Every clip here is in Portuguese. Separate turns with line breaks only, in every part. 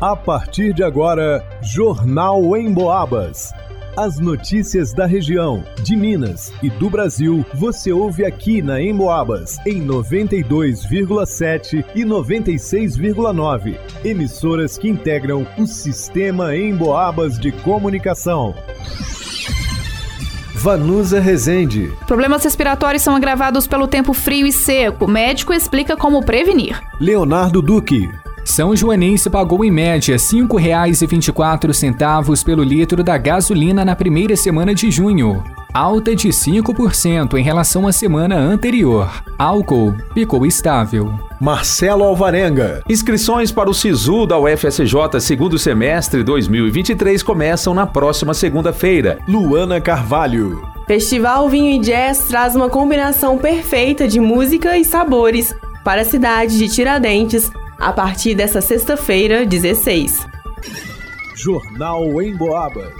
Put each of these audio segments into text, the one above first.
A partir de agora, Jornal em Boabas. As notícias da região, de Minas e do Brasil, você ouve aqui na Emboabas, em 92,7 e 96,9. Emissoras que integram o sistema Emboabas de comunicação. Vanusa Rezende.
Problemas respiratórios são agravados pelo tempo frio e seco. O médico explica como prevenir.
Leonardo Duque.
São Joanense pagou em média R$ 5,24 pelo litro da gasolina na primeira semana de junho, alta de 5% em relação à semana anterior. Álcool ficou estável.
Marcelo Alvarenga.
Inscrições para o SISU da UFSJ segundo semestre 2023 começam na próxima segunda-feira.
Luana Carvalho.
Festival Vinho e Jazz traz uma combinação perfeita de música e sabores para a cidade de Tiradentes a partir dessa sexta-feira, 16.
Jornal em Boabas.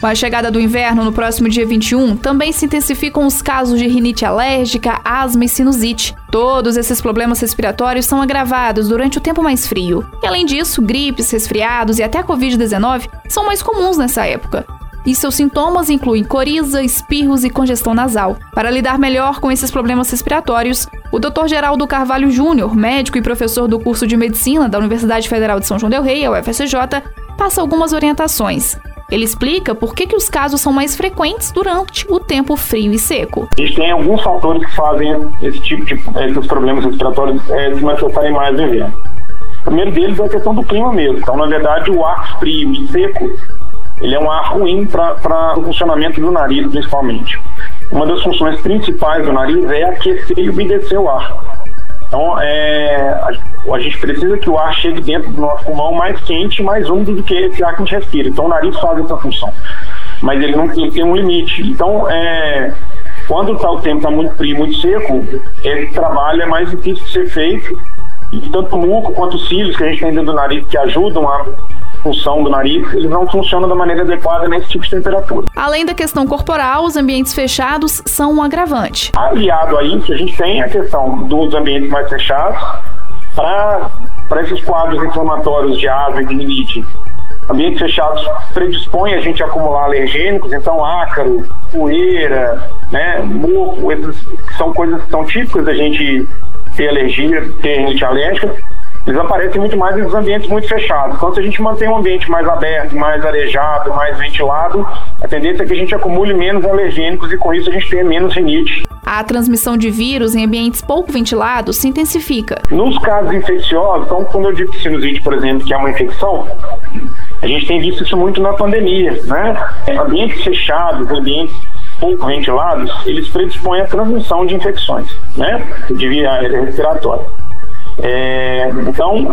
Com a chegada do inverno no próximo dia 21, também se intensificam os casos de rinite alérgica, asma e sinusite. Todos esses problemas respiratórios são agravados durante o tempo mais frio. E além disso, gripes, resfriados e até a Covid-19 são mais comuns nessa época e seus sintomas incluem coriza, espirros e congestão nasal. Para lidar melhor com esses problemas respiratórios, o Dr. Geraldo Carvalho Júnior, médico e professor do curso de medicina da Universidade Federal de São João del Rei, a UFSJ, passa algumas orientações. Ele explica por que, que os casos são mais frequentes durante o tempo frio e seco.
A gente tem alguns fatores que fazem esse tipo de esses problemas respiratórios é, se manifestarem mais no. O primeiro deles é a questão do clima mesmo. Então, na verdade, o ar frio e seco ele é um ar ruim para o funcionamento do nariz, principalmente. Uma das funções principais do nariz é aquecer e umedecer o ar. Então, é, a, a, gente precisa que o ar chegue dentro do nosso pulmão mais quente, mais úmido do que esse ar que a gente respira. Então, o nariz faz essa função. Mas ele não ele tem um limite. Então, é, quando tá, o tempo está muito frio, muito seco, esse trabalho é mais difícil de ser feito. E tanto o muco quanto os cílios que a gente tem dentro do nariz que ajudam a função do nariz, eles não funcionam da maneira adequada nesse tipo de temperatura.
Além da questão corporal, os ambientes fechados são um agravante.
Aliado a isso, a gente tem a questão dos ambientes mais fechados para esses quadros inflamatórios de asma e de rinite. Ambientes fechados predispõem a gente a acumular alergênicos, então ácaro, poeira, né, mofo, essas são coisas que são típicas da gente ter alergia, ter rinite alérgica eles aparecem muito mais nos ambientes muito fechados. Então, se a gente mantém um ambiente mais aberto, mais arejado, mais ventilado, a tendência é que a gente acumule menos alergênicos e com isso a gente tenha menos rinite.
A transmissão de vírus em ambientes pouco ventilados se intensifica.
Nos casos infecciosos, então, quando eu digo sinusite, por exemplo, que é uma infecção, a gente tem visto isso muito na pandemia, né? Ambientes fechados, ambientes pouco ventilados, eles predispõem à transmissão de infecções, né? De via respiratória. É, então,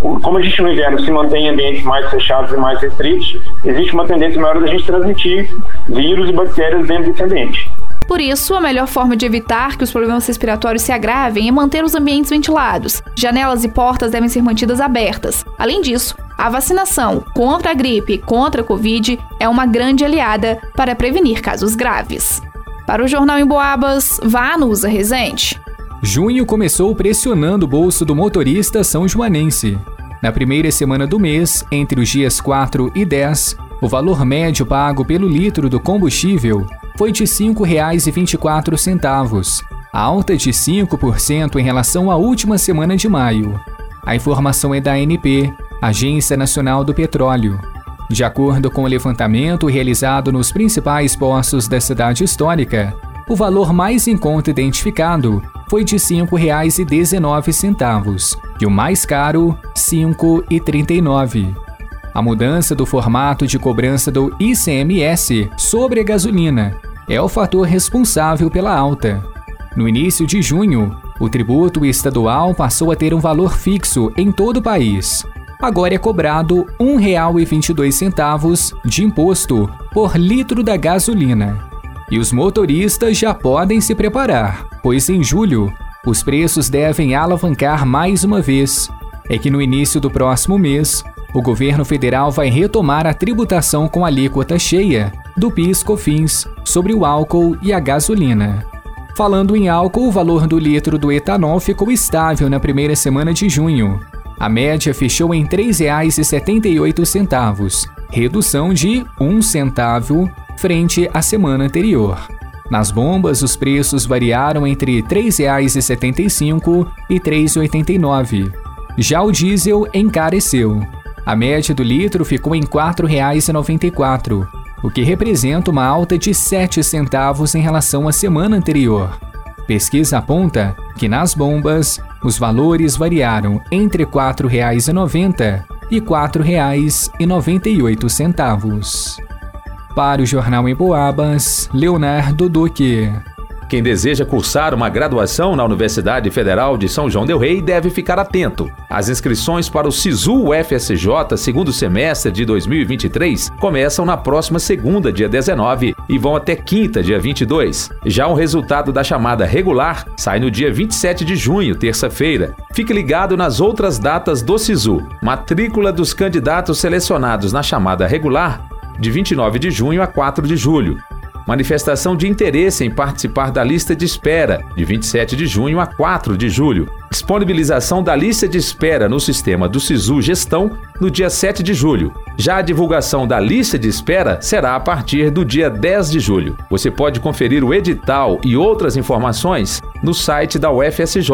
como a gente no inverno se mantém em ambientes mais fechados e mais restritos, existe uma tendência maior da gente transmitir vírus e bactérias dentro desse ambiente.
Por isso, a melhor forma de evitar que os problemas respiratórios se agravem é manter os ambientes ventilados. Janelas e portas devem ser mantidas abertas. Além disso, a vacinação contra a gripe e contra a Covid é uma grande aliada para prevenir casos graves. Para o Jornal em Boabas, vá no Usa Resente.
Junho começou pressionando o bolso do motorista são joanense. Na primeira semana do mês, entre os dias 4 e 10, o valor médio pago pelo litro do combustível foi de R$ 5,24, alta de 5% em relação à última semana de maio. A informação é da ANP, Agência Nacional do Petróleo. De acordo com o levantamento realizado nos principais postos da cidade histórica, o valor mais em conta identificado foi de R$ 5,19 e o mais caro, R$ 5,39. A mudança do formato de cobrança do ICMS sobre a gasolina é o fator responsável pela alta. No início de junho, o tributo estadual passou a ter um valor fixo em todo o país. Agora é cobrado R$ 1,22 de imposto por litro da gasolina. E os motoristas já podem se preparar, pois em julho os preços devem alavancar mais uma vez. É que no início do próximo mês, o governo federal vai retomar a tributação com alíquota cheia do PIS/COFINS sobre o álcool e a gasolina. Falando em álcool, o valor do litro do etanol ficou estável na primeira semana de junho. A média fechou em R$ 3,78, redução de um centavo frente à semana anterior. Nas bombas, os preços variaram entre R$ 3,75 e R$ 3,89. Já o diesel encareceu. A média do litro ficou em R$ 4,94, o que representa uma alta de 7 centavos em relação à semana anterior. Pesquisa aponta que nas bombas os valores variaram entre R$ 4,90 e R$ 4,98. Para o Jornal em Boabas, Leonardo Duque.
Quem deseja cursar uma graduação na Universidade Federal de São João del Rei deve ficar atento. As inscrições para o SISU UFSJ segundo semestre de 2023 começam na próxima segunda, dia 19, e vão até quinta, dia 22. Já o resultado da chamada regular sai no dia 27 de junho, terça-feira. Fique ligado nas outras datas do SISU. Matrícula dos candidatos selecionados na chamada regular de 29 de junho a 4 de julho manifestação de interesse em participar da lista de espera, de 27 de junho a 4 de julho. Disponibilização da lista de espera no sistema do SISU Gestão no dia 7 de julho. Já a divulgação da lista de espera será a partir do dia 10 de julho. Você pode conferir o edital e outras informações no site da ufsj.edu.br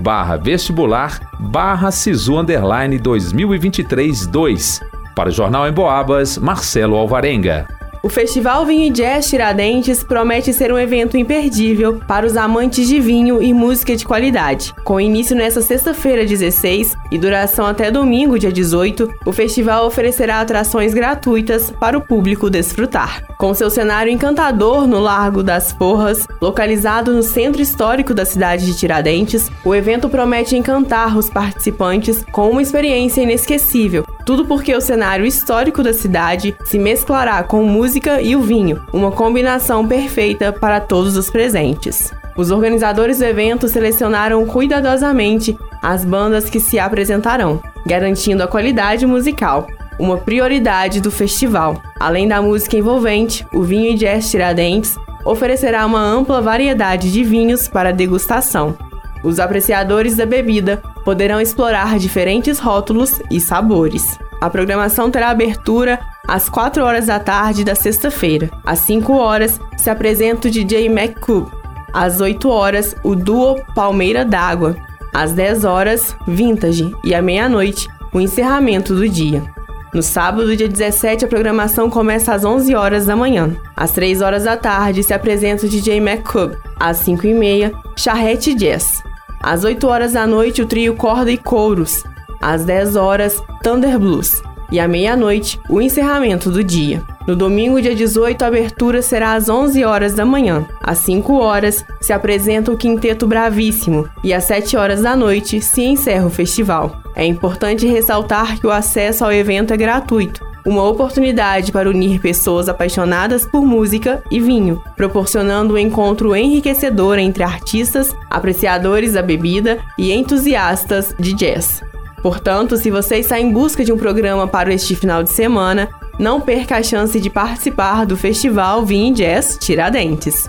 barra vestibular barra SISU underline 2023 2. Para o Jornal em Boabas, Marcelo Alvarenga.
O Festival Vinho e Jazz Tiradentes promete ser um evento imperdível para os amantes de vinho e música de qualidade. Com início nesta sexta-feira, 16, e duração até domingo, dia 18, o festival oferecerá atrações gratuitas para o público desfrutar. Com seu cenário encantador no Largo das Forras, localizado no centro histórico da cidade de Tiradentes, o evento promete encantar os participantes com uma experiência inesquecível. Tudo porque o cenário histórico da cidade se mesclará com música e o vinho, uma combinação perfeita para todos os presentes. Os organizadores do evento selecionaram cuidadosamente as bandas que se apresentarão, garantindo a qualidade musical, uma prioridade do festival. Além da música envolvente, o Vinho e Jazz Tiradentes oferecerá uma ampla variedade de vinhos para degustação. Os apreciadores da bebida poderão explorar diferentes rótulos e sabores. A programação terá abertura às 4 horas da tarde da sexta-feira. Às 5 horas se apresenta o DJ McCoop. Às 8 horas, o duo Palmeira d'Água. Às 10 horas, Vintage. E à meia-noite, o encerramento do dia. No sábado, dia 17, a programação começa às 11 horas da manhã. Às 3 horas da tarde se apresenta o DJ McCoop. Às 5 e meia, Charrete Jazz. Às 8 horas da noite, o trio Corda e Couros. Às 10 horas, Thunder Blues e à meia-noite, o encerramento do dia. No domingo, dia 18, a abertura será às 11 horas da manhã. Às 5 horas, se apresenta o Quinteto Bravíssimo e às 7 horas da noite se encerra o festival. É importante ressaltar que o acesso ao evento é gratuito, uma oportunidade para unir pessoas apaixonadas por música e vinho, proporcionando um encontro enriquecedor entre artistas, apreciadores da bebida e entusiastas de jazz. Portanto, se você está em busca de um programa para este final de semana, não perca a chance de participar do Festival Vinho Jazz Tiradentes.